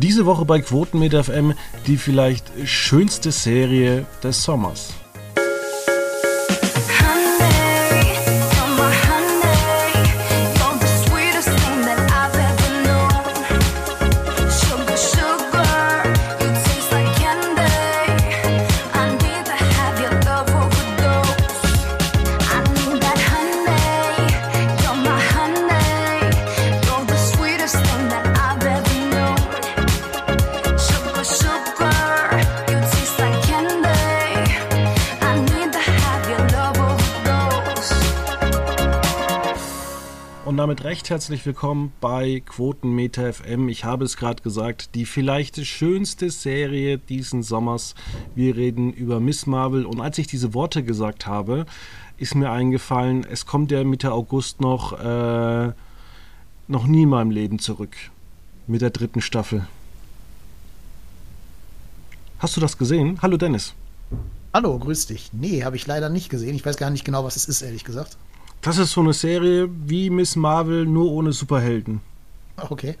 Diese Woche bei Quotenmeter FM die vielleicht schönste Serie des Sommers. Herzlich willkommen bei Quotenmeter FM. Ich habe es gerade gesagt, die vielleicht schönste Serie diesen Sommers. Wir reden über Miss Marvel und als ich diese Worte gesagt habe, ist mir eingefallen, es kommt ja Mitte August noch, äh, noch nie in meinem Leben zurück. Mit der dritten Staffel. Hast du das gesehen? Hallo Dennis. Hallo, grüß dich. Nee, habe ich leider nicht gesehen. Ich weiß gar nicht genau, was es ist, ehrlich gesagt. Das ist so eine Serie wie Miss Marvel, nur ohne Superhelden. Okay.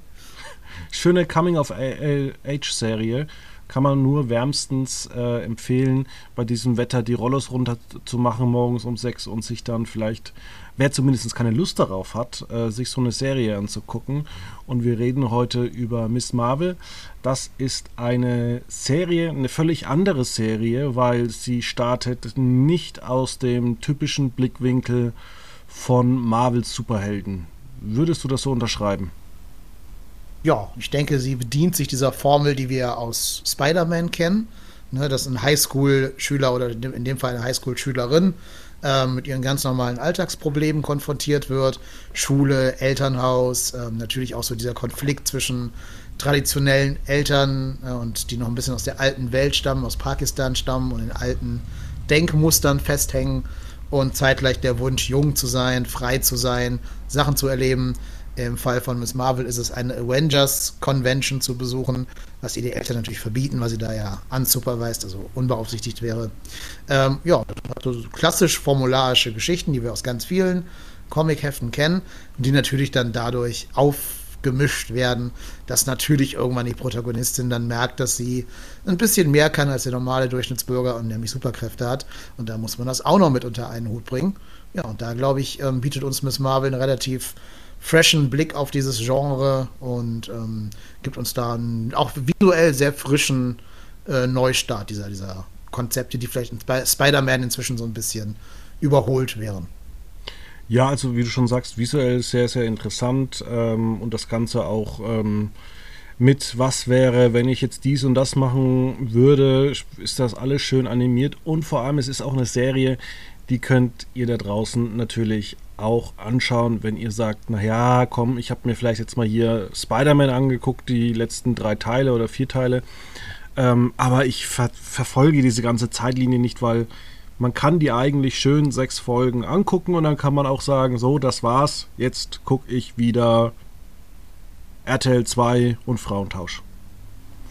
Schöne Coming-of-Age-Serie. Kann man nur wärmstens äh, empfehlen, bei diesem Wetter die Rollos runter zu machen morgens um sechs und sich dann vielleicht, wer zumindest keine Lust darauf hat, äh, sich so eine Serie anzugucken. Und wir reden heute über Miss Marvel. Das ist eine Serie, eine völlig andere Serie, weil sie startet nicht aus dem typischen Blickwinkel von Marvels Superhelden. Würdest du das so unterschreiben? Ja, ich denke, sie bedient sich dieser Formel, die wir aus Spider-Man kennen. Ne, dass ein Highschool-Schüler oder in dem Fall eine Highschool-Schülerin äh, mit ihren ganz normalen Alltagsproblemen konfrontiert wird. Schule, Elternhaus, äh, natürlich auch so dieser Konflikt zwischen traditionellen Eltern äh, und die noch ein bisschen aus der alten Welt stammen, aus Pakistan stammen und in alten Denkmustern festhängen und zeitgleich der Wunsch, jung zu sein, frei zu sein, Sachen zu erleben. Im Fall von Miss Marvel ist es eine Avengers Convention zu besuchen, was ihr die Eltern natürlich verbieten, weil sie da ja unsupervised, also unbeaufsichtigt wäre. Ähm, ja, so klassisch formularische Geschichten, die wir aus ganz vielen Comic-Heften kennen und die natürlich dann dadurch auf gemischt werden, dass natürlich irgendwann die Protagonistin dann merkt, dass sie ein bisschen mehr kann als der normale Durchschnittsbürger und nämlich Superkräfte hat. Und da muss man das auch noch mit unter einen Hut bringen. Ja, und da glaube ich, ähm, bietet uns Miss Marvel einen relativ freshen Blick auf dieses Genre und ähm, gibt uns da einen auch visuell sehr frischen äh, Neustart dieser, dieser Konzepte, die vielleicht in Spider-Man inzwischen so ein bisschen überholt wären. Ja, also wie du schon sagst, visuell sehr, sehr interessant ähm, und das Ganze auch ähm, mit, was wäre, wenn ich jetzt dies und das machen würde, ist das alles schön animiert. Und vor allem es ist auch eine Serie, die könnt ihr da draußen natürlich auch anschauen, wenn ihr sagt, naja, komm, ich habe mir vielleicht jetzt mal hier Spider-Man angeguckt, die letzten drei Teile oder vier Teile, ähm, aber ich ver verfolge diese ganze Zeitlinie nicht, weil man kann die eigentlich schön sechs Folgen angucken und dann kann man auch sagen, so, das war's. Jetzt gucke ich wieder RTL 2 und Frauentausch.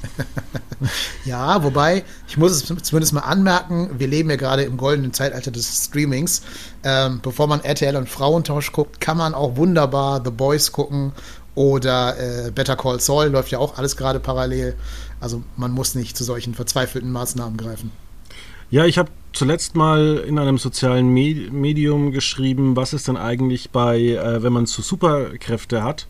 ja, wobei, ich muss es zumindest mal anmerken, wir leben ja gerade im goldenen Zeitalter des Streamings. Ähm, bevor man RTL und Frauentausch guckt, kann man auch wunderbar The Boys gucken oder äh, Better Call Saul, läuft ja auch alles gerade parallel. Also man muss nicht zu solchen verzweifelten Maßnahmen greifen. Ja, ich habe zuletzt mal in einem sozialen Medium geschrieben, was ist denn eigentlich bei, äh, wenn man so Superkräfte hat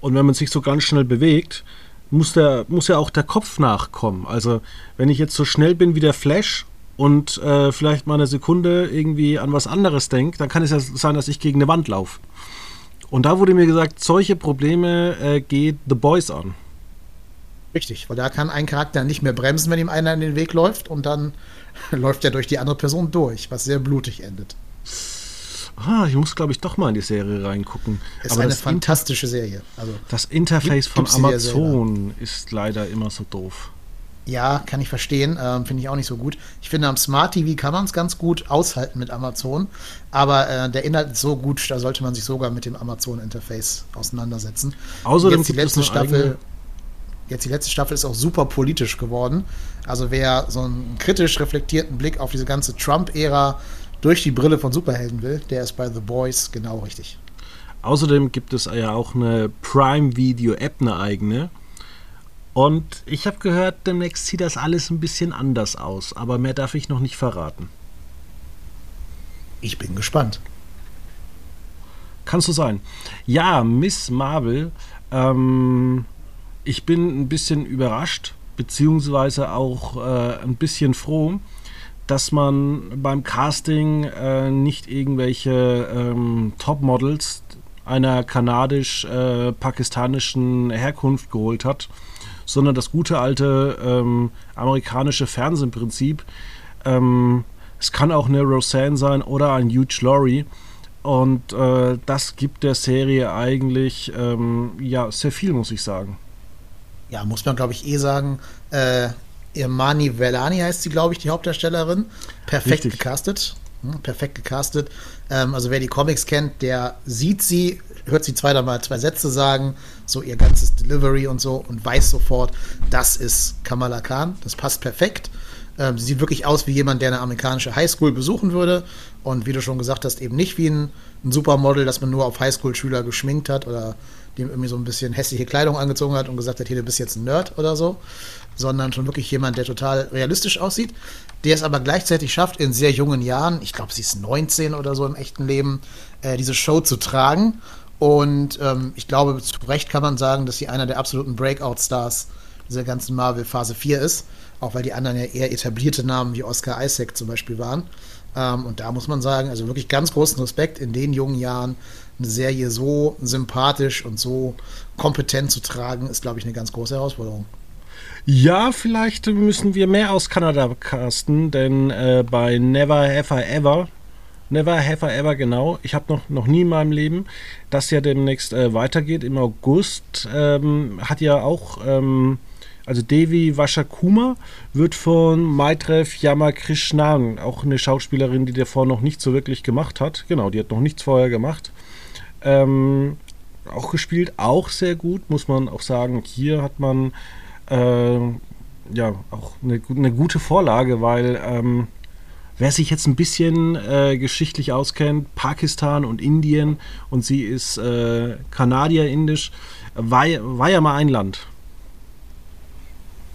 und wenn man sich so ganz schnell bewegt, muss, der, muss ja auch der Kopf nachkommen. Also wenn ich jetzt so schnell bin wie der Flash und äh, vielleicht mal eine Sekunde irgendwie an was anderes denke, dann kann es ja sein, dass ich gegen eine Wand laufe. Und da wurde mir gesagt, solche Probleme äh, geht The Boys an. Richtig, weil da kann ein Charakter nicht mehr bremsen, wenn ihm einer in den Weg läuft und dann läuft er durch die andere Person durch, was sehr blutig endet. Ah, ich muss, glaube ich, doch mal in die Serie reingucken. Ist Aber eine fantastische Serie. Also, das Interface von Amazon ist leider immer so doof. Ja, kann ich verstehen. Ähm, Finde ich auch nicht so gut. Ich finde, am Smart TV kann man es ganz gut aushalten mit Amazon. Aber äh, der Inhalt ist so gut, da sollte man sich sogar mit dem Amazon-Interface auseinandersetzen. Außerdem Jetzt die letzte Staffel. Jetzt die letzte Staffel ist auch super politisch geworden. Also wer so einen kritisch reflektierten Blick auf diese ganze Trump-Ära durch die Brille von Superhelden will, der ist bei The Boys genau richtig. Außerdem gibt es ja auch eine Prime Video App, eine eigene. Und ich habe gehört, demnächst sieht das alles ein bisschen anders aus, aber mehr darf ich noch nicht verraten. Ich bin gespannt. Kannst du sein. Ja, Miss Marvel. Ähm, ich bin ein bisschen überrascht, beziehungsweise auch äh, ein bisschen froh, dass man beim Casting äh, nicht irgendwelche ähm, Topmodels einer kanadisch-pakistanischen äh, Herkunft geholt hat, sondern das gute alte ähm, amerikanische Fernsehprinzip. Ähm, es kann auch eine Roseanne sein oder ein Huge Laurie. Und äh, das gibt der Serie eigentlich ähm, ja sehr viel, muss ich sagen. Ja, muss man glaube ich eh sagen. Äh, Irmani Velani heißt sie, glaube ich, die Hauptdarstellerin. Perfekt Richtig. gecastet. Hm, perfekt gecastet. Ähm, also wer die Comics kennt, der sieht sie, hört sie zweimal zwei Sätze sagen, so ihr ganzes Delivery und so und weiß sofort, das ist Kamala Khan. Das passt perfekt. Ähm, sie sieht wirklich aus wie jemand, der eine amerikanische Highschool besuchen würde. Und wie du schon gesagt hast, eben nicht wie ein, ein Supermodel, das man nur auf Highschool-Schüler geschminkt hat oder dem irgendwie so ein bisschen hässliche Kleidung angezogen hat und gesagt hat, hier, du bist jetzt ein Nerd oder so, sondern schon wirklich jemand, der total realistisch aussieht, der es aber gleichzeitig schafft, in sehr jungen Jahren, ich glaube, sie ist 19 oder so im echten Leben, äh, diese Show zu tragen. Und ähm, ich glaube, zu Recht kann man sagen, dass sie einer der absoluten Breakout-Stars dieser ganzen Marvel-Phase 4 ist auch weil die anderen ja eher etablierte Namen wie Oscar Isaac zum Beispiel waren. Ähm, und da muss man sagen, also wirklich ganz großen Respekt in den jungen Jahren eine Serie so sympathisch und so kompetent zu tragen, ist, glaube ich, eine ganz große Herausforderung. Ja, vielleicht müssen wir mehr aus Kanada casten, denn äh, bei Never I Ever, Never I Ever, genau, ich habe noch, noch nie in meinem Leben, das ja demnächst äh, weitergeht im August, ähm, hat ja auch ähm, also Devi Vashakuma wird von Maitrev Yamakrishnan, auch eine Schauspielerin, die davor noch nicht so wirklich gemacht hat. Genau, die hat noch nichts vorher gemacht. Ähm, auch gespielt, auch sehr gut, muss man auch sagen. Hier hat man äh, ja auch eine, eine, gute Vorlage, weil ähm, wer sich jetzt ein bisschen äh, geschichtlich auskennt, Pakistan und Indien und sie ist äh, Kanadier-Indisch, war, war ja mal ein Land.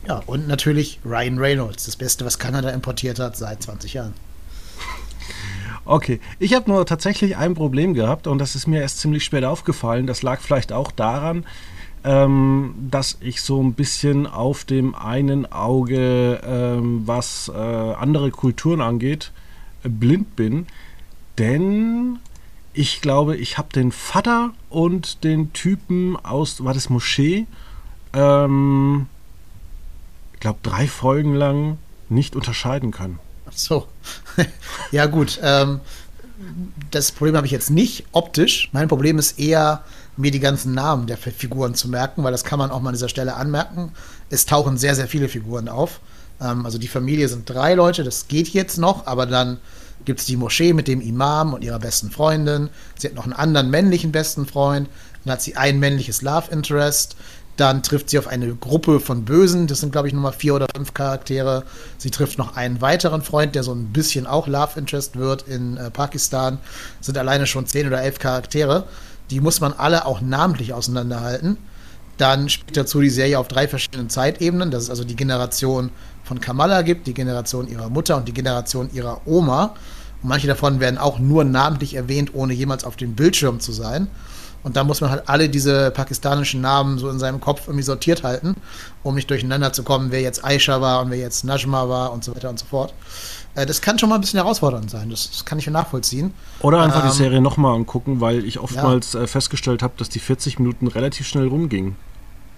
Ja, und natürlich Ryan Reynolds, das Beste, was Kanada importiert hat seit 20 Jahren. Okay, ich habe nur tatsächlich ein Problem gehabt und das ist mir erst ziemlich spät aufgefallen. Das lag vielleicht auch daran, ähm, dass ich so ein bisschen auf dem einen Auge, ähm, was äh, andere Kulturen angeht, blind bin. Denn ich glaube, ich habe den Vater und den Typen aus, war das Moschee? Ähm, glaube, drei Folgen lang nicht unterscheiden können. Ach so. ja, gut. Ähm, das Problem habe ich jetzt nicht optisch. Mein Problem ist eher, mir die ganzen Namen der Figuren zu merken, weil das kann man auch mal an dieser Stelle anmerken. Es tauchen sehr, sehr viele Figuren auf. Ähm, also die Familie sind drei Leute, das geht jetzt noch, aber dann gibt es die Moschee mit dem Imam und ihrer besten Freundin. Sie hat noch einen anderen männlichen besten Freund. Dann hat sie ein männliches Love Interest. Dann trifft sie auf eine Gruppe von Bösen. Das sind, glaube ich, nochmal vier oder fünf Charaktere. Sie trifft noch einen weiteren Freund, der so ein bisschen auch Love Interest wird in äh, Pakistan. Das sind alleine schon zehn oder elf Charaktere. Die muss man alle auch namentlich auseinanderhalten. Dann spielt dazu die Serie auf drei verschiedenen Zeitebenen, dass es also die Generation von Kamala gibt, die Generation ihrer Mutter und die Generation ihrer Oma. Und manche davon werden auch nur namentlich erwähnt, ohne jemals auf dem Bildschirm zu sein. Und da muss man halt alle diese pakistanischen Namen so in seinem Kopf irgendwie sortiert halten, um nicht durcheinander zu kommen, wer jetzt Aisha war und wer jetzt Najma war und so weiter und so fort. Äh, das kann schon mal ein bisschen herausfordernd sein, das, das kann ich nachvollziehen. Oder einfach ähm, die Serie nochmal angucken, weil ich oftmals ja. äh, festgestellt habe, dass die 40 Minuten relativ schnell rumgingen.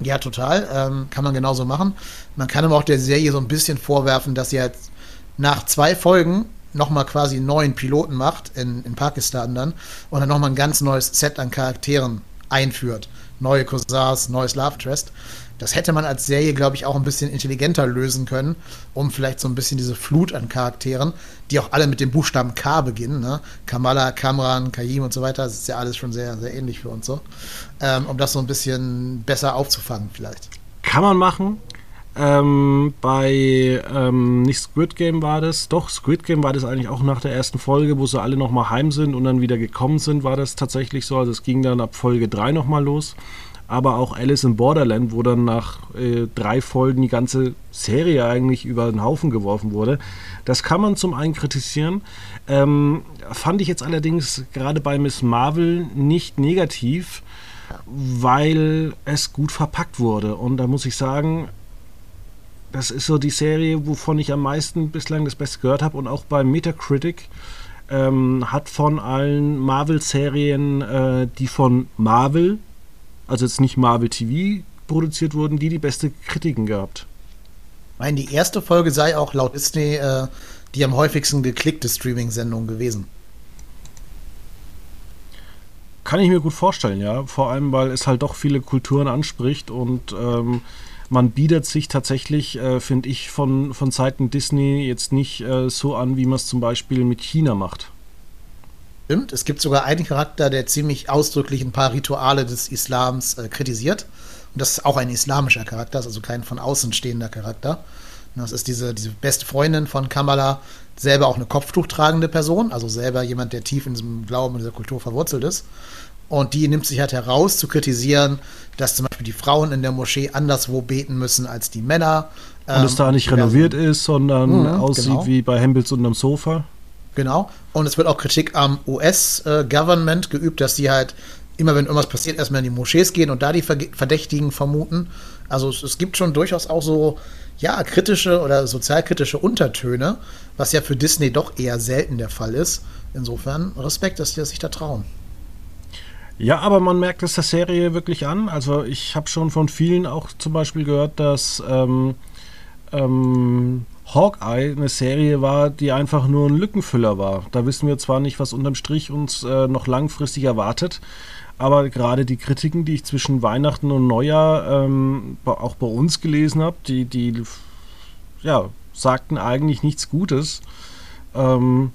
Ja, total. Ähm, kann man genauso machen. Man kann aber auch der Serie so ein bisschen vorwerfen, dass sie jetzt nach zwei Folgen nochmal quasi einen neuen Piloten macht, in, in Pakistan dann, und dann nochmal ein ganz neues Set an Charakteren einführt. Neue Cousins, neues Love Trust. Das hätte man als Serie, glaube ich, auch ein bisschen intelligenter lösen können, um vielleicht so ein bisschen diese Flut an Charakteren, die auch alle mit dem Buchstaben K beginnen, ne? Kamala, Kamran, Kayim und so weiter, das ist ja alles schon sehr, sehr ähnlich für uns so, ähm, um das so ein bisschen besser aufzufangen vielleicht. Kann man machen, ähm, bei ähm, nicht Squid Game war das, doch Squid Game war das eigentlich auch nach der ersten Folge, wo sie alle nochmal heim sind und dann wieder gekommen sind, war das tatsächlich so. Also es ging dann ab Folge 3 nochmal los. aber auch Alice in Borderland, wo dann nach äh, drei Folgen die ganze Serie eigentlich über den Haufen geworfen wurde. Das kann man zum einen kritisieren. Ähm, fand ich jetzt allerdings gerade bei Miss Marvel nicht negativ, weil es gut verpackt wurde. Und da muss ich sagen, das ist so die Serie, wovon ich am meisten bislang das Beste gehört habe. Und auch bei Metacritic ähm, hat von allen Marvel-Serien, äh, die von Marvel, also jetzt nicht Marvel TV, produziert wurden, die die beste Kritiken gehabt. Ich meine, die erste Folge sei auch laut Disney äh, die am häufigsten geklickte Streaming-Sendung gewesen. Kann ich mir gut vorstellen, ja. Vor allem, weil es halt doch viele Kulturen anspricht und ähm, man bietet sich tatsächlich, äh, finde ich, von, von Seiten Disney jetzt nicht äh, so an, wie man es zum Beispiel mit China macht. Stimmt, es gibt sogar einen Charakter, der ziemlich ausdrücklich ein paar Rituale des Islams äh, kritisiert. Und das ist auch ein islamischer Charakter, also kein von außen stehender Charakter. Das ist diese, diese beste Freundin von Kamala, selber auch eine Kopftuch tragende Person, also selber jemand, der tief in diesem Glauben, in dieser Kultur verwurzelt ist. Und die nimmt sich halt heraus zu kritisieren, dass zum Beispiel die Frauen in der Moschee anderswo beten müssen als die Männer. Und ähm, es da nicht renoviert ist, sondern mh, aussieht genau. wie bei Hempels unterm Sofa. Genau. Und es wird auch Kritik am US-Government geübt, dass die halt immer, wenn irgendwas passiert, erstmal in die Moschees gehen und da die Verdächtigen vermuten. Also es, es gibt schon durchaus auch so ja, kritische oder sozialkritische Untertöne, was ja für Disney doch eher selten der Fall ist. Insofern Respekt, dass die sich da trauen. Ja, aber man merkt es der Serie wirklich an. Also ich habe schon von vielen auch zum Beispiel gehört, dass ähm, ähm, Hawkeye eine Serie war, die einfach nur ein Lückenfüller war. Da wissen wir zwar nicht, was unterm Strich uns äh, noch langfristig erwartet, aber gerade die Kritiken, die ich zwischen Weihnachten und Neujahr ähm, auch bei uns gelesen habe, die, die ja, sagten eigentlich nichts Gutes. Ähm,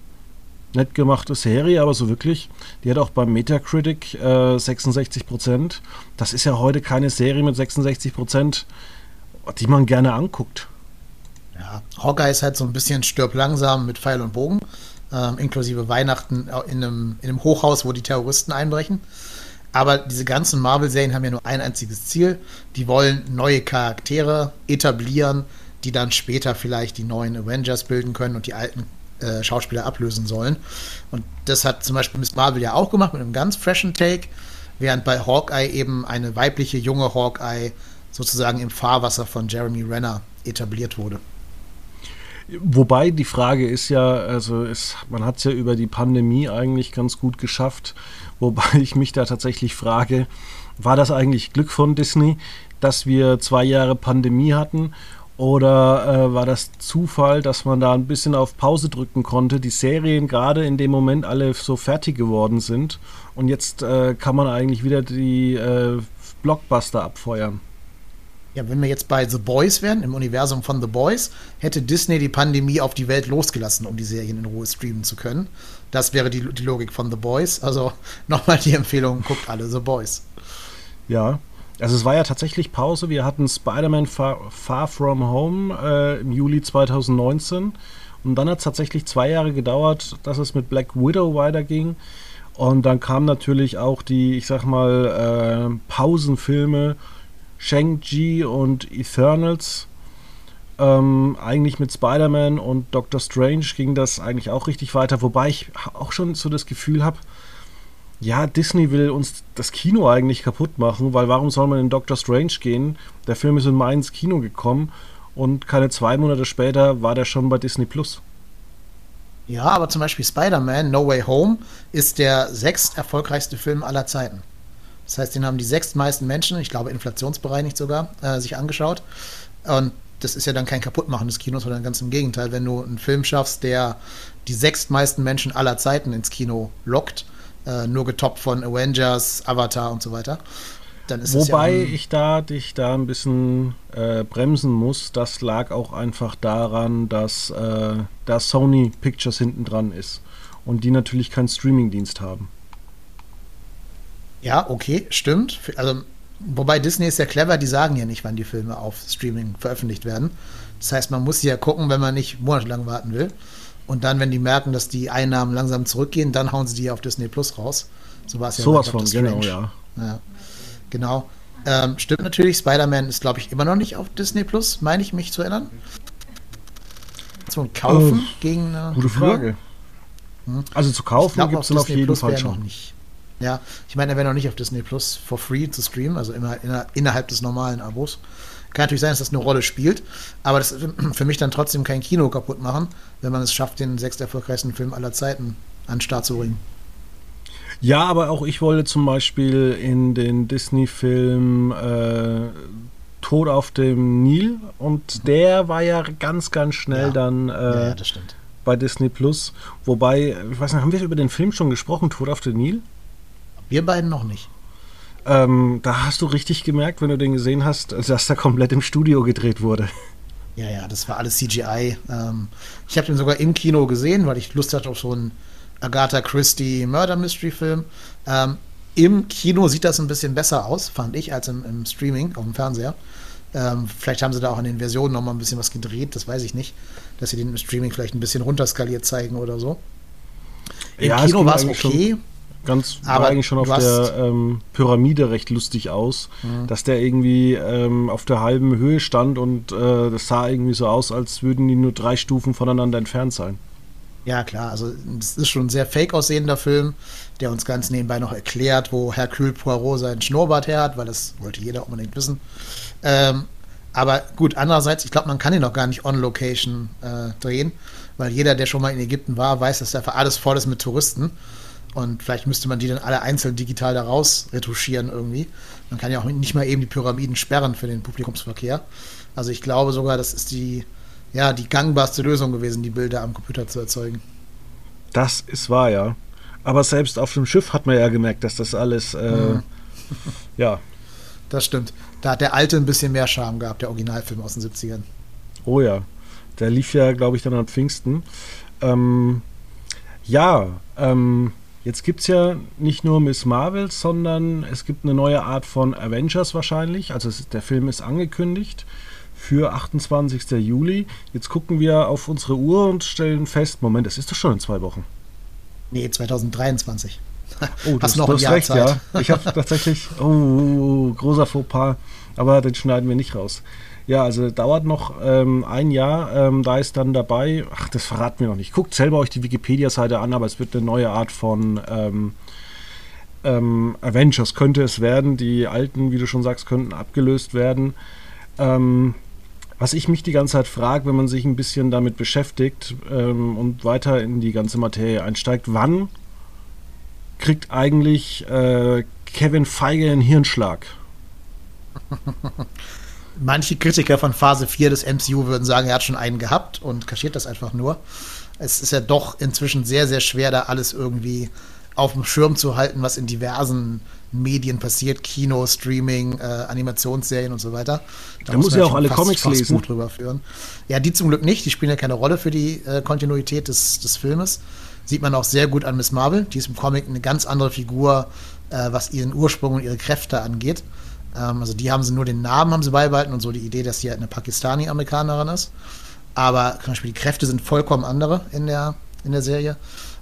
nett gemachte Serie, aber so wirklich. Die hat auch beim Metacritic äh, 66% Das ist ja heute keine Serie mit 66% die man gerne anguckt. Ja, Hawkeye ist halt so ein bisschen stirb langsam mit Pfeil und Bogen, ähm, inklusive Weihnachten in einem, in einem Hochhaus, wo die Terroristen einbrechen. Aber diese ganzen Marvel-Serien haben ja nur ein einziges Ziel. Die wollen neue Charaktere etablieren, die dann später vielleicht die neuen Avengers bilden können und die alten äh, Schauspieler ablösen sollen. Und das hat zum Beispiel Miss Marvel ja auch gemacht mit einem ganz freshen Take, während bei Hawkeye eben eine weibliche junge Hawkeye sozusagen im Fahrwasser von Jeremy Renner etabliert wurde. Wobei die Frage ist ja, also es, man hat es ja über die Pandemie eigentlich ganz gut geschafft, wobei ich mich da tatsächlich frage, war das eigentlich Glück von Disney, dass wir zwei Jahre Pandemie hatten oder äh, war das Zufall, dass man da ein bisschen auf Pause drücken konnte, die Serien gerade in dem Moment alle so fertig geworden sind und jetzt äh, kann man eigentlich wieder die äh, Blockbuster abfeuern? ja, wenn wir jetzt bei The Boys wären, im Universum von The Boys, hätte Disney die Pandemie auf die Welt losgelassen, um die Serien in Ruhe streamen zu können. Das wäre die, die Logik von The Boys. Also nochmal die Empfehlung, guckt alle The Boys. Ja, also es war ja tatsächlich Pause. Wir hatten Spider-Man Far, Far, From Home äh, im Juli 2019. Und dann hat es tatsächlich zwei Jahre gedauert, dass es mit Black Widow weiterging. Und dann kamen natürlich auch die, ich sag mal, äh, Pausenfilme Shang-Chi und Eternals. Ähm, eigentlich mit Spider-Man und Doctor Strange ging das eigentlich auch richtig weiter, wobei ich auch schon so das Gefühl habe, ja, Disney will uns das Kino eigentlich kaputt machen, weil warum soll man in Doctor Strange gehen? Der Film ist in Mai ins Kino gekommen und keine zwei Monate später war der schon bei Disney Plus. Ja, aber zum Beispiel Spider-Man No Way Home ist der sechst erfolgreichste Film aller Zeiten. Das heißt, den haben die sechstmeisten Menschen, ich glaube inflationsbereinigt sogar, äh, sich angeschaut. Und das ist ja dann kein Kaputtmachen des Kinos, sondern ganz im Gegenteil. Wenn du einen Film schaffst, der die sechstmeisten Menschen aller Zeiten ins Kino lockt, äh, nur getoppt von Avengers, Avatar und so weiter, Wobei ja ich da dich da ein bisschen äh, bremsen muss, das lag auch einfach daran, dass äh, da Sony Pictures hinten dran ist und die natürlich keinen Streamingdienst haben. Ja, okay, stimmt. Also, wobei Disney ist ja clever, die sagen ja nicht, wann die Filme auf Streaming veröffentlicht werden. Das heißt, man muss ja gucken, wenn man nicht monatelang warten will. Und dann, wenn die merken, dass die Einnahmen langsam zurückgehen, dann hauen sie die auf Disney Plus raus. So war es ja Sowas von, genau, ja. ja. Genau. Ähm, stimmt natürlich, Spider-Man ist, glaube ich, immer noch nicht auf Disney Plus, meine ich mich zu erinnern. Zum Kaufen oh, gegen eine Gute Frage. Hm. Also zu kaufen gibt es auf jeden Plus Fall schon. Noch nicht. Ja, ich meine, er wäre noch nicht auf Disney Plus for free zu streamen, also immer innerhalb des normalen Abos. Kann natürlich sein, dass das eine Rolle spielt, aber das für mich dann trotzdem kein Kino kaputt machen, wenn man es schafft, den sechs erfolgreichsten Film aller Zeiten an den Start zu bringen. Ja, aber auch ich wollte zum Beispiel in den Disney-Film äh, Tod auf dem Nil und mhm. der war ja ganz, ganz schnell ja. dann äh, ja, ja, bei Disney Plus. Wobei, ich weiß nicht, haben wir über den Film schon gesprochen, Tod auf dem Nil? Wir beiden noch nicht. Ähm, da hast du richtig gemerkt, wenn du den gesehen hast, dass da komplett im Studio gedreht wurde. Ja, ja, das war alles CGI. Ähm, ich habe den sogar im Kino gesehen, weil ich Lust hatte auf so einen Agatha Christie Murder Mystery Film. Ähm, Im Kino sieht das ein bisschen besser aus, fand ich, als im, im Streaming auf dem Fernseher. Ähm, vielleicht haben sie da auch an den Versionen noch mal ein bisschen was gedreht, das weiß ich nicht. Dass sie den im Streaming vielleicht ein bisschen runterskaliert zeigen oder so. Im ja, Kino war es okay. Ganz aber eigentlich schon auf der ähm, Pyramide recht lustig aus, mhm. dass der irgendwie ähm, auf der halben Höhe stand und äh, das sah irgendwie so aus, als würden die nur drei Stufen voneinander entfernt sein. Ja, klar, also es ist schon ein sehr fake aussehender Film, der uns ganz nebenbei noch erklärt, wo Hercule Poirot seinen Schnurrbart her hat, weil das wollte jeder unbedingt wissen. Ähm, aber gut, andererseits, ich glaube, man kann ihn noch gar nicht on Location äh, drehen, weil jeder, der schon mal in Ägypten war, weiß, dass da alles voll ist mit Touristen. Und vielleicht müsste man die dann alle einzeln digital da raus retuschieren irgendwie. Man kann ja auch nicht mal eben die Pyramiden sperren für den Publikumsverkehr. Also ich glaube sogar, das ist die ja, die gangbarste Lösung gewesen, die Bilder am Computer zu erzeugen. Das ist wahr, ja. Aber selbst auf dem Schiff hat man ja gemerkt, dass das alles, äh, mhm. ja. Das stimmt. Da hat der alte ein bisschen mehr Charme gehabt, der Originalfilm aus den 70ern. Oh ja. Der lief ja, glaube ich, dann am Pfingsten. Ähm, ja, ähm, jetzt gibt es ja nicht nur Miss Marvel, sondern es gibt eine neue Art von Avengers wahrscheinlich. Also es, der Film ist angekündigt für 28. Juli. Jetzt gucken wir auf unsere Uhr und stellen fest, Moment, es ist doch schon in zwei Wochen. Nee, 2023. Oh, Hast noch ein Jahr recht, Zeit. ja. Ich habe tatsächlich, oh, großer Fauxpas, aber den schneiden wir nicht raus. Ja, also dauert noch ähm, ein Jahr. Ähm, da ist dann dabei, ach, das verraten wir noch nicht. Guckt selber euch die Wikipedia-Seite an, aber es wird eine neue Art von ähm, ähm Avengers könnte es werden. Die alten, wie du schon sagst, könnten abgelöst werden. Ähm, was ich mich die ganze Zeit frage, wenn man sich ein bisschen damit beschäftigt ähm, und weiter in die ganze Materie einsteigt, wann kriegt eigentlich äh, Kevin Feige einen Hirnschlag? Manche Kritiker von Phase 4 des MCU würden sagen, er hat schon einen gehabt und kaschiert das einfach nur. Es ist ja doch inzwischen sehr, sehr schwer, da alles irgendwie auf dem Schirm zu halten, was in diversen Medien passiert, Kino, Streaming, äh, Animationsserien und so weiter. Da, da muss ja auch alle Comics fast lesen. Buch drüber führen. Ja, die zum Glück nicht. Die spielen ja keine Rolle für die äh, Kontinuität des, des Filmes. Sieht man auch sehr gut an Miss Marvel. Die ist im Comic eine ganz andere Figur, äh, was ihren Ursprung und ihre Kräfte angeht. Ähm, also die haben sie nur den Namen haben sie beibehalten und so die Idee, dass sie halt eine Pakistani-Amerikanerin ist. Aber zum Beispiel die Kräfte sind vollkommen andere in der, in der Serie.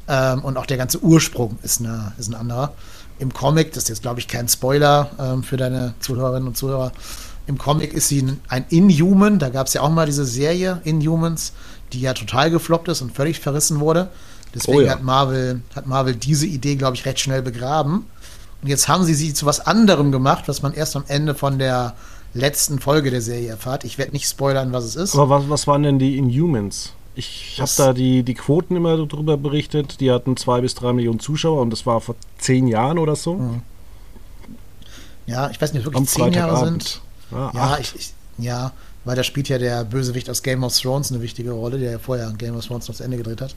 Ähm, und auch der ganze Ursprung ist, eine, ist ein anderer. Im Comic, das ist jetzt glaube ich kein Spoiler ähm, für deine Zuhörerinnen und Zuhörer, im Comic ist sie ein Inhuman. Da gab es ja auch mal diese Serie Inhumans, die ja total gefloppt ist und völlig verrissen wurde. Deswegen oh ja. hat, Marvel, hat Marvel diese Idee, glaube ich, recht schnell begraben. Und jetzt haben sie sie zu was anderem gemacht, was man erst am Ende von der letzten Folge der Serie erfahrt. Ich werde nicht spoilern, was es ist. Aber was, was waren denn die Inhumans? Ich habe da die, die Quoten immer darüber berichtet. Die hatten zwei bis drei Millionen Zuschauer und das war vor zehn Jahren oder so. Mhm. Ja, ich weiß nicht, ob wirklich zehn Jahre sind. Ja, ja, ich, ich, ja, weil da spielt ja der Bösewicht aus Game of Thrones eine wichtige Rolle, der ja vorher Game of Thrones noch zu Ende gedreht hat.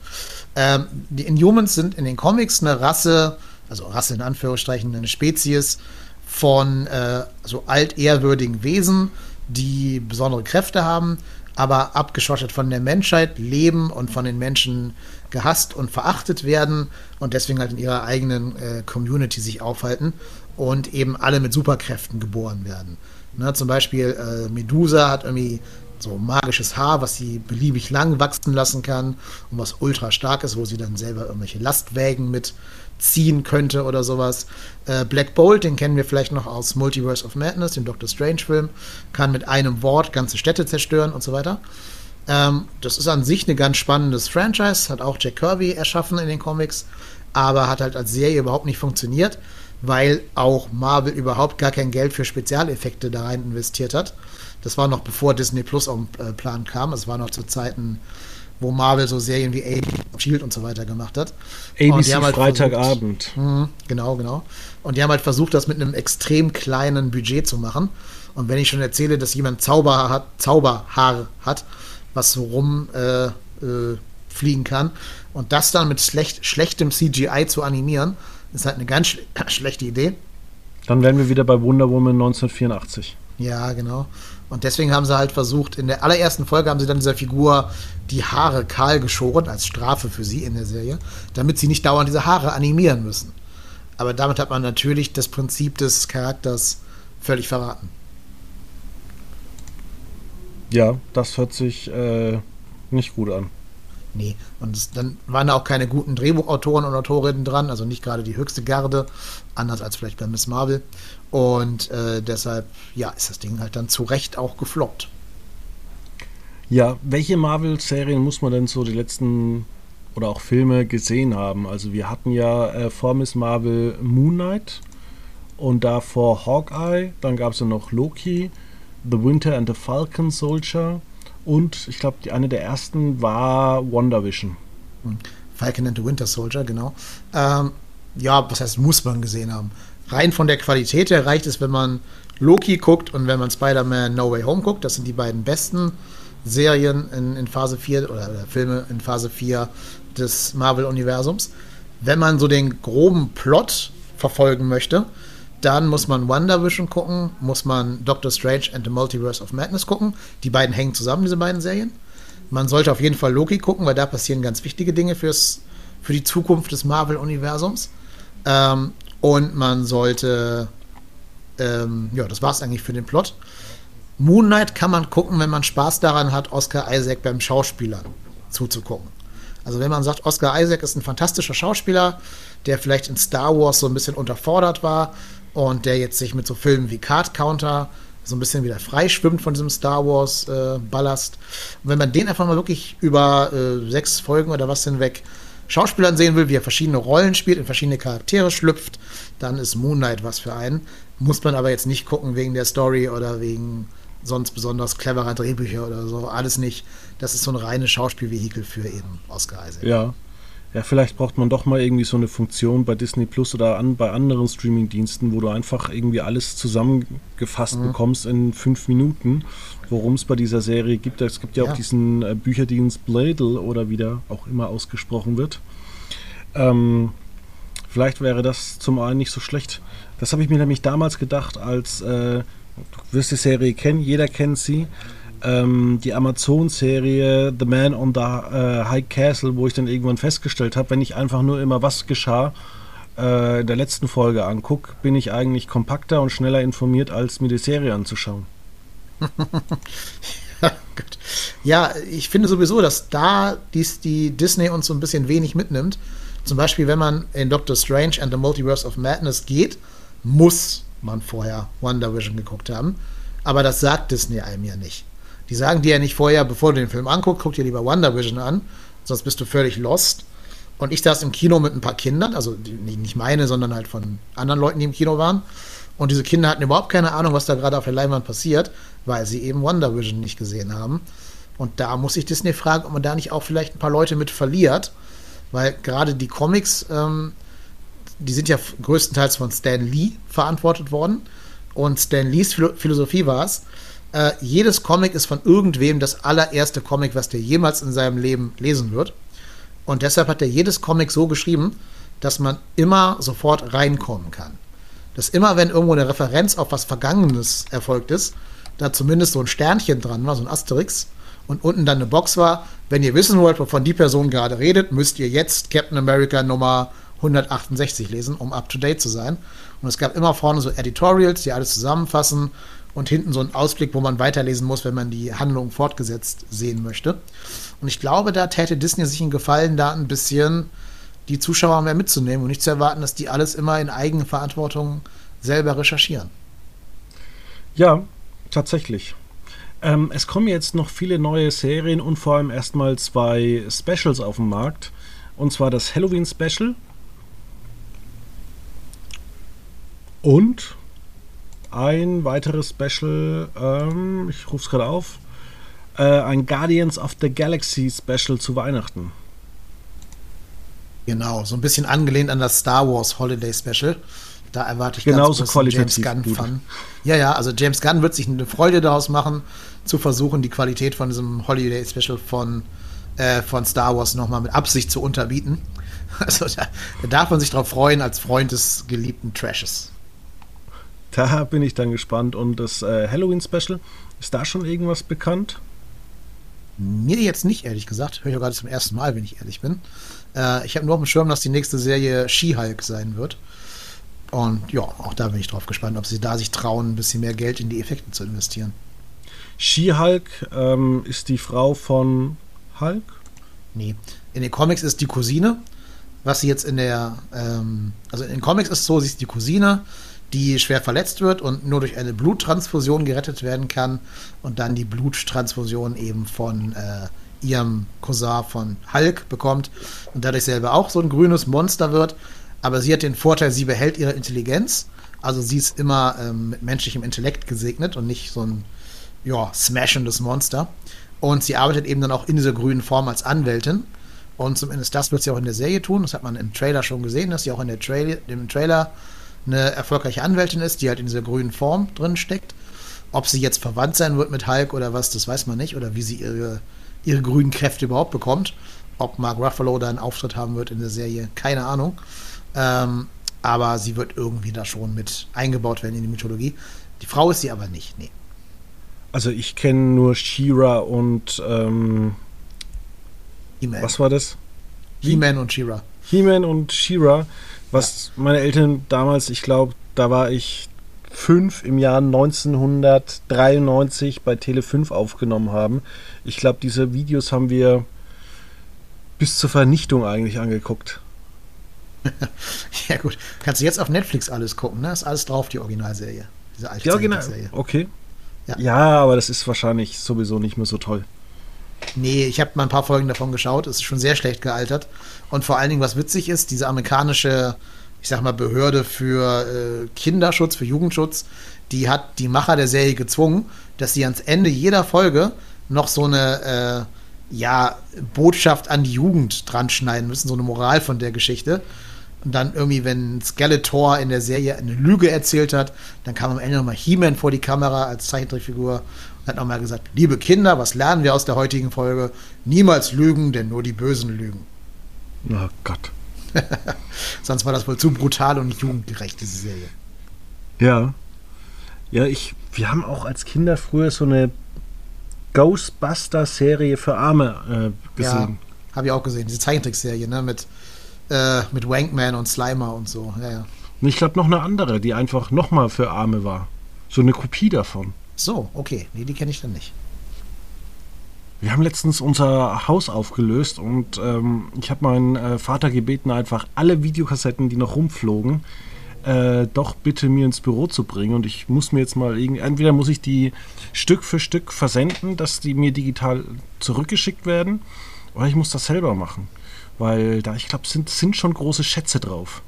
Ähm, die Inhumans sind in den Comics eine Rasse, also Rasse in Anführungsstrichen, eine Spezies von äh, so altehrwürdigen Wesen, die besondere Kräfte haben, aber abgeschottet von der Menschheit leben und von den Menschen gehasst und verachtet werden und deswegen halt in ihrer eigenen äh, Community sich aufhalten und eben alle mit Superkräften geboren werden. Ne, zum Beispiel äh, Medusa hat irgendwie so magisches Haar, was sie beliebig lang wachsen lassen kann und was ultra stark ist, wo sie dann selber irgendwelche Lastwägen mitziehen könnte oder sowas. Äh, Black Bolt, den kennen wir vielleicht noch aus Multiverse of Madness, dem Doctor Strange-Film, kann mit einem Wort ganze Städte zerstören und so weiter. Ähm, das ist an sich ein ganz spannendes Franchise, hat auch Jack Kirby erschaffen in den Comics, aber hat halt als Serie überhaupt nicht funktioniert, weil auch Marvel überhaupt gar kein Geld für Spezialeffekte da rein investiert hat. Das war noch bevor Disney Plus auf den äh, Plan kam. Es war noch zu Zeiten, wo Marvel so Serien wie A Shield und so weiter gemacht hat. ABC halt Freitagabend. Versucht, mh, genau, genau. Und die haben halt versucht, das mit einem extrem kleinen Budget zu machen. Und wenn ich schon erzähle, dass jemand Zauberhaar hat, Zauberhaar hat, was so rum äh, äh, fliegen kann, und das dann mit schlecht, schlechtem CGI zu animieren, ist halt eine ganz sch schlechte Idee. Dann wären wir wieder bei Wonder Woman 1984. Ja, genau. Und deswegen haben sie halt versucht, in der allerersten Folge haben sie dann dieser Figur die Haare kahl geschoren, als Strafe für sie in der Serie, damit sie nicht dauernd diese Haare animieren müssen. Aber damit hat man natürlich das Prinzip des Charakters völlig verraten. Ja, das hört sich äh, nicht gut an. Nee, und es, dann waren da auch keine guten Drehbuchautoren und Autorinnen dran, also nicht gerade die höchste Garde, anders als vielleicht bei Miss Marvel. Und äh, deshalb, ja, ist das Ding halt dann zu Recht auch gefloppt. Ja, welche Marvel-Serien muss man denn so die letzten oder auch Filme gesehen haben? Also wir hatten ja äh, vor Miss Marvel Moon Knight und davor Hawkeye, dann gab es ja noch Loki, The Winter and the Falcon Soldier und ich glaube, eine der ersten war WandaVision. Falcon and the Winter Soldier, genau. Ähm, ja, was heißt, muss man gesehen haben rein von der Qualität her reicht es, wenn man Loki guckt und wenn man Spider-Man No Way Home guckt. Das sind die beiden besten Serien in, in Phase 4 oder, oder Filme in Phase 4 des Marvel-Universums. Wenn man so den groben Plot verfolgen möchte, dann muss man WandaVision gucken, muss man Doctor Strange and the Multiverse of Madness gucken. Die beiden hängen zusammen, diese beiden Serien. Man sollte auf jeden Fall Loki gucken, weil da passieren ganz wichtige Dinge fürs, für die Zukunft des Marvel-Universums. Ähm, und man sollte, ähm, ja, das war es eigentlich für den Plot. Moon Knight kann man gucken, wenn man Spaß daran hat, Oscar Isaac beim Schauspielern zuzugucken. Also wenn man sagt, Oscar Isaac ist ein fantastischer Schauspieler, der vielleicht in Star Wars so ein bisschen unterfordert war und der jetzt sich mit so Filmen wie Card Counter so ein bisschen wieder freischwimmt von diesem Star Wars äh, Ballast. Und wenn man den einfach mal wirklich über äh, sechs Folgen oder was hinweg Schauspielern sehen will, wie er verschiedene Rollen spielt, in verschiedene Charaktere schlüpft, dann ist Moon Knight was für einen. Muss man aber jetzt nicht gucken wegen der Story oder wegen sonst besonders cleverer Drehbücher oder so. Alles nicht. Das ist so ein reines Schauspielvehikel für eben Oscar Isaac. Ja. Ja, vielleicht braucht man doch mal irgendwie so eine Funktion bei Disney Plus oder an, bei anderen Streaming-Diensten, wo du einfach irgendwie alles zusammengefasst mhm. bekommst in fünf Minuten, worum es bei dieser Serie gibt. Es gibt ja, ja. auch diesen äh, Bücherdienst Bladel oder wie der auch immer ausgesprochen wird. Ähm, vielleicht wäre das zum einen nicht so schlecht. Das habe ich mir nämlich damals gedacht, als äh, du wirst die Serie kennen, jeder kennt sie ähm, die Amazon-Serie The Man on the äh, High Castle, wo ich dann irgendwann festgestellt habe, wenn ich einfach nur immer was geschah äh, der letzten Folge angucke, bin ich eigentlich kompakter und schneller informiert, als mir die Serie anzuschauen. ja, ja, ich finde sowieso, dass da dies, die Disney uns so ein bisschen wenig mitnimmt. Zum Beispiel, wenn man in Doctor Strange and the Multiverse of Madness geht, muss man vorher WandaVision geguckt haben. Aber das sagt Disney einem ja nicht. Die sagen dir ja nicht vorher, bevor du den Film anguckst, guck dir lieber WandaVision an, sonst bist du völlig lost. Und ich saß im Kino mit ein paar Kindern, also nicht meine, sondern halt von anderen Leuten, die im Kino waren. Und diese Kinder hatten überhaupt keine Ahnung, was da gerade auf der Leinwand passiert, weil sie eben WandaVision nicht gesehen haben. Und da muss ich Disney fragen, ob man da nicht auch vielleicht ein paar Leute mit verliert, weil gerade die Comics, ähm, die sind ja größtenteils von Stan Lee verantwortet worden. Und Stan Lees Philosophie war es, äh, jedes Comic ist von irgendwem das allererste Comic, was der jemals in seinem Leben lesen wird. Und deshalb hat er jedes Comic so geschrieben, dass man immer sofort reinkommen kann. Dass immer, wenn irgendwo eine Referenz auf was Vergangenes erfolgt ist, da zumindest so ein Sternchen dran war, so ein Asterix, und unten dann eine Box war, wenn ihr wissen wollt, wovon die Person gerade redet, müsst ihr jetzt Captain America Nummer 168 lesen, um up to date zu sein. Und es gab immer vorne so Editorials, die alles zusammenfassen und hinten so ein Ausblick, wo man weiterlesen muss, wenn man die Handlung fortgesetzt sehen möchte. Und ich glaube, da täte Disney sich einen Gefallen, da ein bisschen die Zuschauer mehr mitzunehmen und nicht zu erwarten, dass die alles immer in Eigenverantwortung selber recherchieren. Ja, tatsächlich. Ähm, es kommen jetzt noch viele neue Serien und vor allem erstmal zwei Specials auf den Markt. Und zwar das Halloween Special. Und ein weiteres Special, ähm, ich rufe es gerade auf, äh, ein Guardians of the Galaxy Special zu Weihnachten. Genau, so ein bisschen angelehnt an das Star Wars Holiday Special. Da erwarte ich Genauso ganz qualitativ James Gunn Fun. Ja, ja, also James Gunn wird sich eine Freude daraus machen, zu versuchen, die Qualität von diesem Holiday Special von, äh, von Star Wars nochmal mit Absicht zu unterbieten. Also da, da darf man sich darauf freuen als Freund des geliebten Trashes. Da bin ich dann gespannt. Und das äh, Halloween-Special, ist da schon irgendwas bekannt? Mir jetzt nicht, ehrlich gesagt. Höre ich auch gerade zum ersten Mal, wenn ich ehrlich bin. Äh, ich habe nur auf dem Schirm, dass die nächste Serie She-Hulk sein wird. Und ja, auch da bin ich drauf gespannt, ob sie da sich trauen, ein bisschen mehr Geld in die Effekte zu investieren. She-Hulk ähm, ist die Frau von Hulk? Nee. In den Comics ist die Cousine, was sie jetzt in der, ähm, also in den Comics ist es so, sie ist die Cousine, die schwer verletzt wird und nur durch eine Bluttransfusion gerettet werden kann und dann die Bluttransfusion eben von äh, ihrem Cousin von Hulk bekommt und dadurch selber auch so ein grünes Monster wird. Aber sie hat den Vorteil, sie behält ihre Intelligenz. Also sie ist immer ähm, mit menschlichem Intellekt gesegnet und nicht so ein ja, smashendes Monster. Und sie arbeitet eben dann auch in dieser grünen Form als Anwältin. Und zumindest das wird sie auch in der Serie tun. Das hat man im Trailer schon gesehen, dass sie auch in der Tra dem Trailer eine erfolgreiche Anwältin ist, die halt in dieser grünen Form drin steckt. Ob sie jetzt verwandt sein wird mit Hulk oder was, das weiß man nicht. Oder wie sie ihre ihre grünen Kräfte überhaupt bekommt. Ob Mark Ruffalo da einen Auftritt haben wird in der Serie, keine Ahnung. Ähm, aber sie wird irgendwie da schon mit eingebaut werden in die Mythologie. Die Frau ist sie aber nicht, nee. Also ich kenne nur She-Ra und ähm, was war das? He-Man und She-Ra. He-Man und She-Ra, was ja. meine Eltern damals, ich glaube, da war ich 5 im Jahr 1993 bei Tele 5 aufgenommen haben. Ich glaube, diese Videos haben wir bis zur Vernichtung eigentlich angeguckt. ja gut, kannst du jetzt auf Netflix alles gucken, ne? Ist alles drauf, die Originalserie. Diese alte die Originalserie. Okay. Ja. ja, aber das ist wahrscheinlich sowieso nicht mehr so toll. Nee, ich habe mal ein paar Folgen davon geschaut. Es ist schon sehr schlecht gealtert. Und vor allen Dingen, was witzig ist, diese amerikanische ich sag mal, Behörde für äh, Kinderschutz, für Jugendschutz, die hat die Macher der Serie gezwungen, dass sie ans Ende jeder Folge noch so eine äh, ja, Botschaft an die Jugend dran schneiden müssen, so eine Moral von der Geschichte. Und dann irgendwie, wenn Skeletor in der Serie eine Lüge erzählt hat, dann kam am Ende nochmal He-Man vor die Kamera als Zeichentrickfigur und hat nochmal gesagt, liebe Kinder, was lernen wir aus der heutigen Folge? Niemals lügen, denn nur die Bösen lügen. Oh Gott. Sonst war das wohl zu brutal und nicht jugendgerecht, diese Serie. Ja. Ja, ich, wir haben auch als Kinder früher so eine Ghostbuster-Serie für Arme äh, gesehen. Ja, habe ich auch gesehen. Diese Zeichentrickserie, ne, mit, äh, mit Wankman und Slimer und so. Ja, ja. Und ich glaube noch eine andere, die einfach nochmal für Arme war. So eine Kopie davon. So, okay. Nee, die kenne ich dann nicht. Wir haben letztens unser Haus aufgelöst und ähm, ich habe meinen äh, Vater gebeten, einfach alle Videokassetten, die noch rumflogen, äh, doch bitte mir ins Büro zu bringen. Und ich muss mir jetzt mal irgendwie, entweder muss ich die Stück für Stück versenden, dass die mir digital zurückgeschickt werden, oder ich muss das selber machen. Weil da, ich glaube, sind, sind schon große Schätze drauf.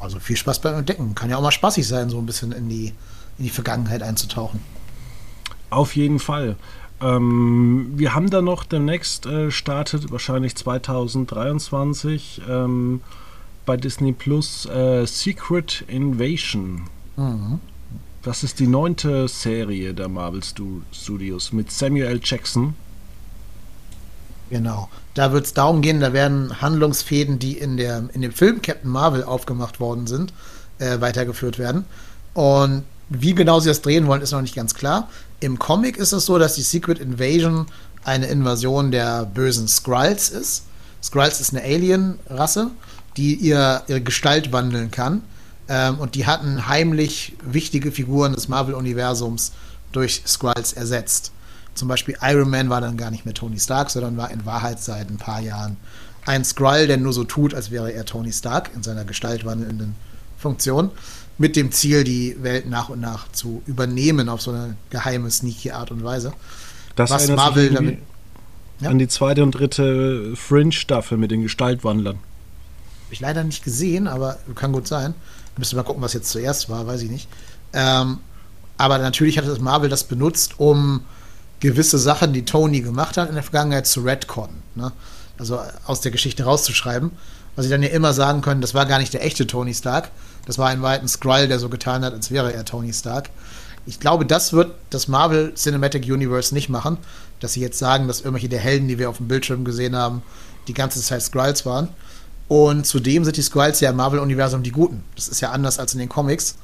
Also viel Spaß beim Entdecken. Kann ja auch mal spaßig sein, so ein bisschen in die, in die Vergangenheit einzutauchen. Auf jeden Fall. Ähm, wir haben da noch demnächst äh, startet, wahrscheinlich 2023, ähm, bei Disney Plus äh, Secret Invasion. Mhm. Das ist die neunte Serie der Marvel Studios mit Samuel. Jackson. Genau. Da wird es darum gehen, da werden Handlungsfäden, die in, der, in dem Film Captain Marvel aufgemacht worden sind, äh, weitergeführt werden. Und wie genau sie das drehen wollen, ist noch nicht ganz klar. Im Comic ist es so, dass die Secret Invasion eine Invasion der bösen Skrulls ist. Skrulls ist eine Alien-Rasse, die ihr, ihre Gestalt wandeln kann. Ähm, und die hatten heimlich wichtige Figuren des Marvel-Universums durch Skrulls ersetzt. Zum Beispiel Iron Man war dann gar nicht mehr Tony Stark, sondern war in Wahrheit seit ein paar Jahren ein Skrull, der nur so tut, als wäre er Tony Stark in seiner gestaltwandelnden Funktion, mit dem Ziel, die Welt nach und nach zu übernehmen auf so eine geheime, sneaky Art und Weise. Das Was Marvel damit. Ja? An die zweite und dritte Fringe-Staffel mit den Gestaltwandlern. Habe ich leider nicht gesehen, aber kann gut sein. Müssen wir mal gucken, was jetzt zuerst war, weiß ich nicht. Ähm, aber natürlich hat das Marvel das benutzt, um gewisse Sachen, die Tony gemacht hat in der Vergangenheit, zu retconnen. Ne? Also aus der Geschichte rauszuschreiben. Was sie dann ja immer sagen können, das war gar nicht der echte Tony Stark. Das war ein weiten Skrull, der so getan hat, als wäre er Tony Stark. Ich glaube, das wird das Marvel Cinematic Universe nicht machen, dass sie jetzt sagen, dass irgendwelche der Helden, die wir auf dem Bildschirm gesehen haben, die ganze Zeit Skrulls waren. Und zudem sind die Skrulls ja im Marvel-Universum die Guten. Das ist ja anders als in den Comics.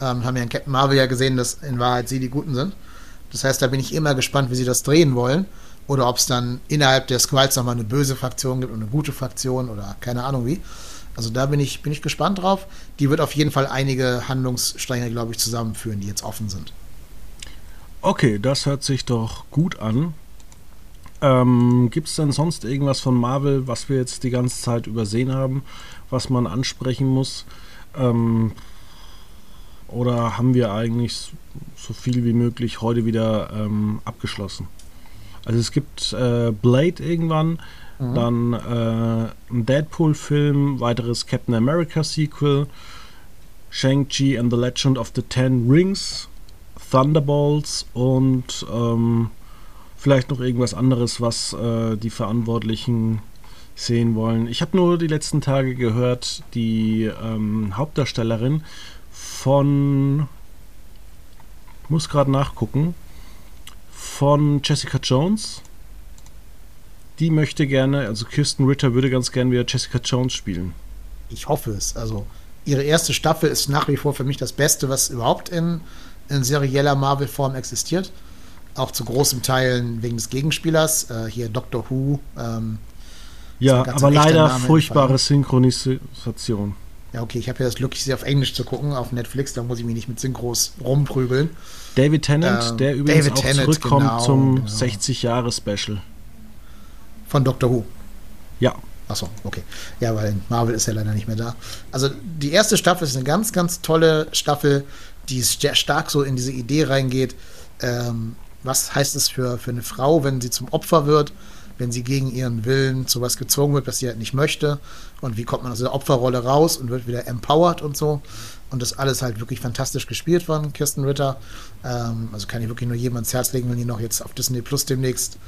Ähm, haben ja in Captain Marvel ja gesehen, dass in Wahrheit sie die Guten sind. Das heißt, da bin ich immer gespannt, wie sie das drehen wollen. Oder ob es dann innerhalb der Skrulls nochmal eine böse Fraktion gibt und eine gute Fraktion oder keine Ahnung wie. Also da bin ich, bin ich gespannt drauf. Die wird auf jeden Fall einige Handlungsstränge, glaube ich, zusammenführen, die jetzt offen sind. Okay, das hört sich doch gut an. Ähm, Gibt es denn sonst irgendwas von Marvel, was wir jetzt die ganze Zeit übersehen haben, was man ansprechen muss? Ähm, oder haben wir eigentlich so viel wie möglich heute wieder ähm, abgeschlossen? Also es gibt äh, Blade irgendwann, mhm. dann äh, ein Deadpool-Film, weiteres Captain America-Sequel, Shang-Chi and the Legend of the Ten Rings, Thunderbolts und ähm, vielleicht noch irgendwas anderes, was äh, die Verantwortlichen sehen wollen. Ich habe nur die letzten Tage gehört, die ähm, Hauptdarstellerin von, muss gerade nachgucken, von Jessica Jones. Die möchte gerne, also Kirsten Ritter würde ganz gerne wieder Jessica Jones spielen. Ich hoffe es. Also ihre erste Staffel ist nach wie vor für mich das Beste, was überhaupt in, in serieller Marvel-Form existiert. Auch zu großen Teilen wegen des Gegenspielers. Äh, hier Doctor Who. Ähm, ja, aber leider furchtbare Synchronisation. Ja, okay, ich habe ja das Glück, sie auf Englisch zu gucken, auf Netflix, da muss ich mich nicht mit Synchros rumprügeln. David Tennant, ähm, der übrigens David auch Tennant, zurückkommt genau, zum genau. 60-Jahre-Special. Von Doctor Who? Ja. Achso, okay. Ja, weil Marvel ist ja leider nicht mehr da. Also die erste Staffel ist eine ganz, ganz tolle Staffel, die stark so in diese Idee reingeht. Ähm, was heißt es für, für eine Frau, wenn sie zum Opfer wird? Wenn sie gegen ihren Willen zu was gezwungen wird, was sie halt nicht möchte. Und wie kommt man aus der Opferrolle raus und wird wieder empowered und so. Und das alles halt wirklich fantastisch gespielt von Kirsten Ritter. Ähm, also kann ich wirklich nur jedem ans Herz legen, wenn die noch jetzt auf Disney Plus demnächst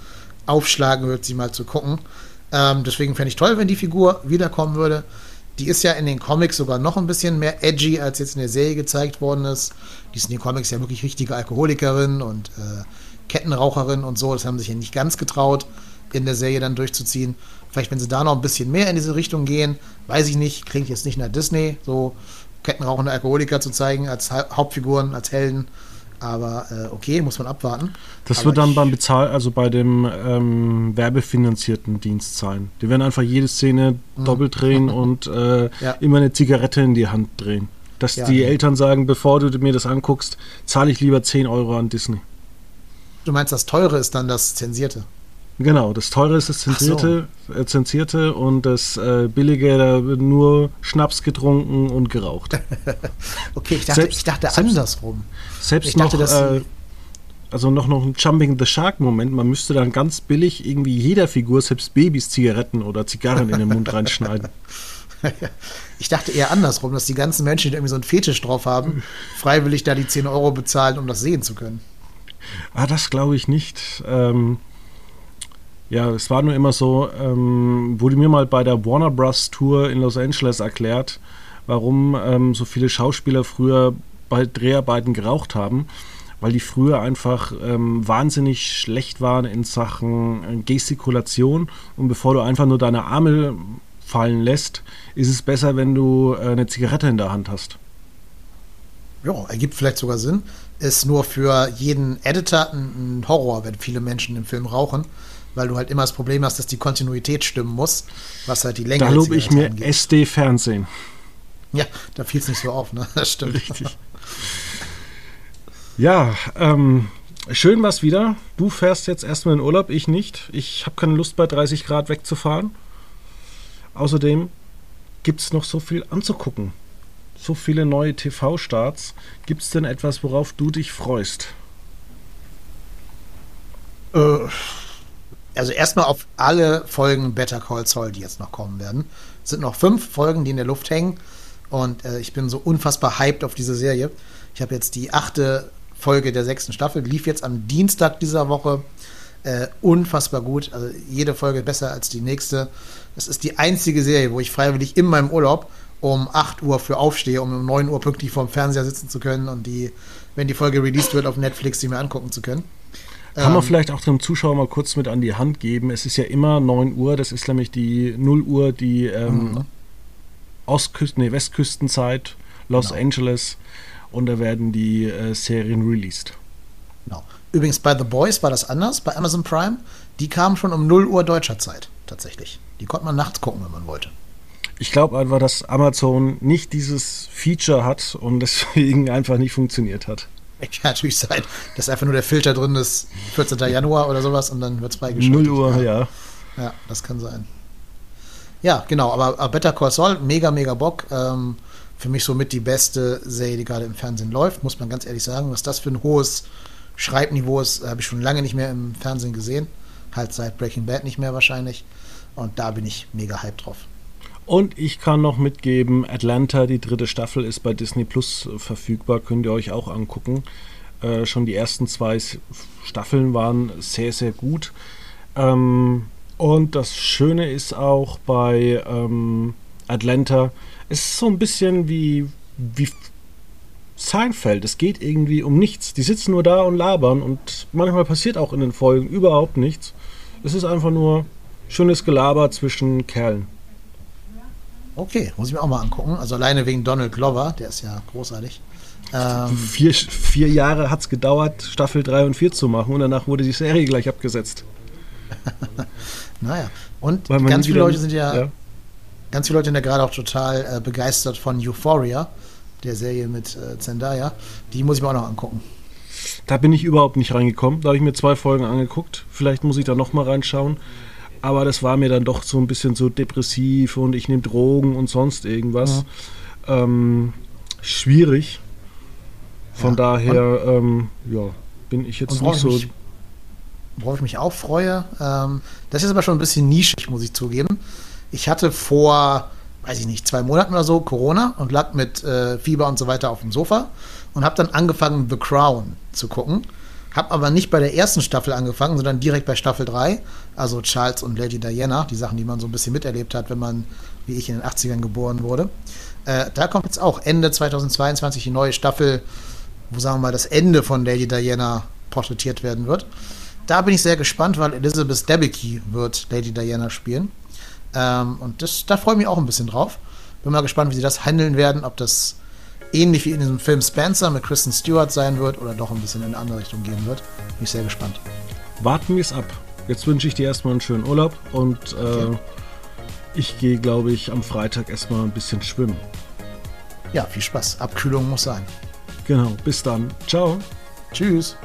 aufschlagen wird, sie mal zu gucken. Ähm, deswegen fände ich toll, wenn die Figur wiederkommen würde. Die ist ja in den Comics sogar noch ein bisschen mehr edgy, als jetzt in der Serie gezeigt worden ist. Die ist in den Comics ja wirklich richtige Alkoholikerin und äh, Kettenraucherin und so. Das haben sich ja nicht ganz getraut in der Serie dann durchzuziehen. Vielleicht, wenn sie da noch ein bisschen mehr in diese Richtung gehen, weiß ich nicht, klingt jetzt nicht nach Disney, so kettenrauchende Alkoholiker zu zeigen als Hauptfiguren, als Helden. Aber äh, okay, muss man abwarten. Das Aber wird dann beim Bezahl, also bei dem ähm, werbefinanzierten Dienst sein. Die werden einfach jede Szene mhm. doppelt drehen und äh, ja. immer eine Zigarette in die Hand drehen. Dass ja, die ja. Eltern sagen, bevor du mir das anguckst, zahle ich lieber 10 Euro an Disney. Du meinst, das Teure ist dann das Zensierte? Genau, das teure ist das Zensierte, so. äh, Zensierte und das äh, billige, da wird nur Schnaps getrunken und geraucht. okay, ich dachte, selbst, ich dachte andersrum. Selbst ich dachte, noch, äh, also noch, noch ein Jumping the Shark-Moment, man müsste dann ganz billig irgendwie jeder Figur, selbst Babys, Zigaretten oder Zigarren in den Mund reinschneiden. Ich dachte eher andersrum, dass die ganzen Menschen, die irgendwie so einen Fetisch drauf haben, freiwillig da die 10 Euro bezahlen, um das sehen zu können. Ah, das glaube ich nicht. Ähm, ja, es war nur immer so, ähm, wurde mir mal bei der Warner Bros. Tour in Los Angeles erklärt, warum ähm, so viele Schauspieler früher bei Dreharbeiten geraucht haben, weil die früher einfach ähm, wahnsinnig schlecht waren in Sachen äh, Gestikulation und bevor du einfach nur deine Arme fallen lässt, ist es besser, wenn du äh, eine Zigarette in der Hand hast. Ja, ergibt vielleicht sogar Sinn. Ist nur für jeden Editor ein Horror, wenn viele Menschen im Film rauchen weil du halt immer das Problem hast, dass die Kontinuität stimmen muss, was halt die Länge Da lobe ich mir SD-Fernsehen. Ja, da fiel es nicht so auf, ne? Das stimmt. Richtig. Ja, ähm, schön was wieder. Du fährst jetzt erstmal in Urlaub, ich nicht. Ich habe keine Lust bei 30 Grad wegzufahren. Außerdem gibt es noch so viel anzugucken. So viele neue TV-Starts. Gibt es denn etwas, worauf du dich freust? Äh, also erstmal auf alle Folgen Better Call Saul, die jetzt noch kommen werden. Es sind noch fünf Folgen, die in der Luft hängen. Und äh, ich bin so unfassbar hyped auf diese Serie. Ich habe jetzt die achte Folge der sechsten Staffel, lief jetzt am Dienstag dieser Woche. Äh, unfassbar gut. Also jede Folge besser als die nächste. Das ist die einzige Serie, wo ich freiwillig in meinem Urlaub um 8 Uhr für aufstehe, um um 9 Uhr pünktlich vorm Fernseher sitzen zu können und die, wenn die Folge released wird, auf Netflix die mir angucken zu können. Kann man ähm, vielleicht auch dem Zuschauer mal kurz mit an die Hand geben. Es ist ja immer 9 Uhr, das ist nämlich die 0 Uhr, die ähm, mhm. Ostküsten, nee, Westküstenzeit, Los genau. Angeles und da werden die äh, Serien released. Genau. Übrigens bei The Boys war das anders, bei Amazon Prime. Die kamen schon um 0 Uhr deutscher Zeit, tatsächlich. Die konnte man nachts gucken, wenn man wollte. Ich glaube einfach, dass Amazon nicht dieses Feature hat und deswegen einfach nicht funktioniert hat. Kann natürlich sein, dass einfach nur der Filter drin ist, 14. Januar oder sowas und dann wird es freigeschaltet. 0 Uhr, ja. ja. Ja, das kann sein. Ja, genau, aber, aber Better Call Saul, mega, mega Bock. Ähm, für mich somit die beste Serie, die gerade im Fernsehen läuft, muss man ganz ehrlich sagen. Was das für ein hohes Schreibniveau ist, habe ich schon lange nicht mehr im Fernsehen gesehen. Halt seit Breaking Bad nicht mehr wahrscheinlich. Und da bin ich mega hyped drauf. Und ich kann noch mitgeben, Atlanta, die dritte Staffel, ist bei Disney Plus verfügbar, könnt ihr euch auch angucken. Äh, schon die ersten zwei Staffeln waren sehr, sehr gut. Ähm, und das Schöne ist auch bei ähm, Atlanta, es ist so ein bisschen wie, wie Seinfeld. Es geht irgendwie um nichts. Die sitzen nur da und labern und manchmal passiert auch in den Folgen überhaupt nichts. Es ist einfach nur schönes Gelaber zwischen Kerlen. Okay, muss ich mir auch mal angucken. Also alleine wegen Donald Glover, der ist ja großartig. Ähm, vier, vier Jahre hat es gedauert, Staffel 3 und 4 zu machen und danach wurde die Serie gleich abgesetzt. naja, und ganz viele Leute sind ja, ja, ganz viele Leute sind ja gerade auch total äh, begeistert von Euphoria, der Serie mit äh, Zendaya. Die muss ich mir auch noch angucken. Da bin ich überhaupt nicht reingekommen. Da habe ich mir zwei Folgen angeguckt. Vielleicht muss ich da noch mal reinschauen aber das war mir dann doch so ein bisschen so depressiv und ich nehme Drogen und sonst irgendwas. Ja. Ähm, schwierig. Von ja. daher, ähm, ja, bin ich jetzt nicht so. Mich, worauf ich mich auch freue, ähm, das ist aber schon ein bisschen nischig, muss ich zugeben. Ich hatte vor, weiß ich nicht, zwei Monaten oder so Corona und lag mit äh, Fieber und so weiter auf dem Sofa und habe dann angefangen, The Crown zu gucken. Hab aber nicht bei der ersten Staffel angefangen, sondern direkt bei Staffel 3. Also Charles und Lady Diana, die Sachen, die man so ein bisschen miterlebt hat, wenn man, wie ich, in den 80ern geboren wurde. Äh, da kommt jetzt auch Ende 2022 die neue Staffel, wo sagen wir mal das Ende von Lady Diana porträtiert werden wird. Da bin ich sehr gespannt, weil Elizabeth Debicki wird Lady Diana spielen. Ähm, und das, da freue ich mich auch ein bisschen drauf. Bin mal gespannt, wie sie das handeln werden, ob das ähnlich wie in diesem Film Spencer mit Kristen Stewart sein wird oder doch ein bisschen in eine andere Richtung gehen wird. Bin ich sehr gespannt. Warten wir es ab. Jetzt wünsche ich dir erstmal einen schönen Urlaub und äh, okay. ich gehe, glaube ich, am Freitag erstmal ein bisschen schwimmen. Ja, viel Spaß. Abkühlung muss sein. Genau, bis dann. Ciao. Tschüss.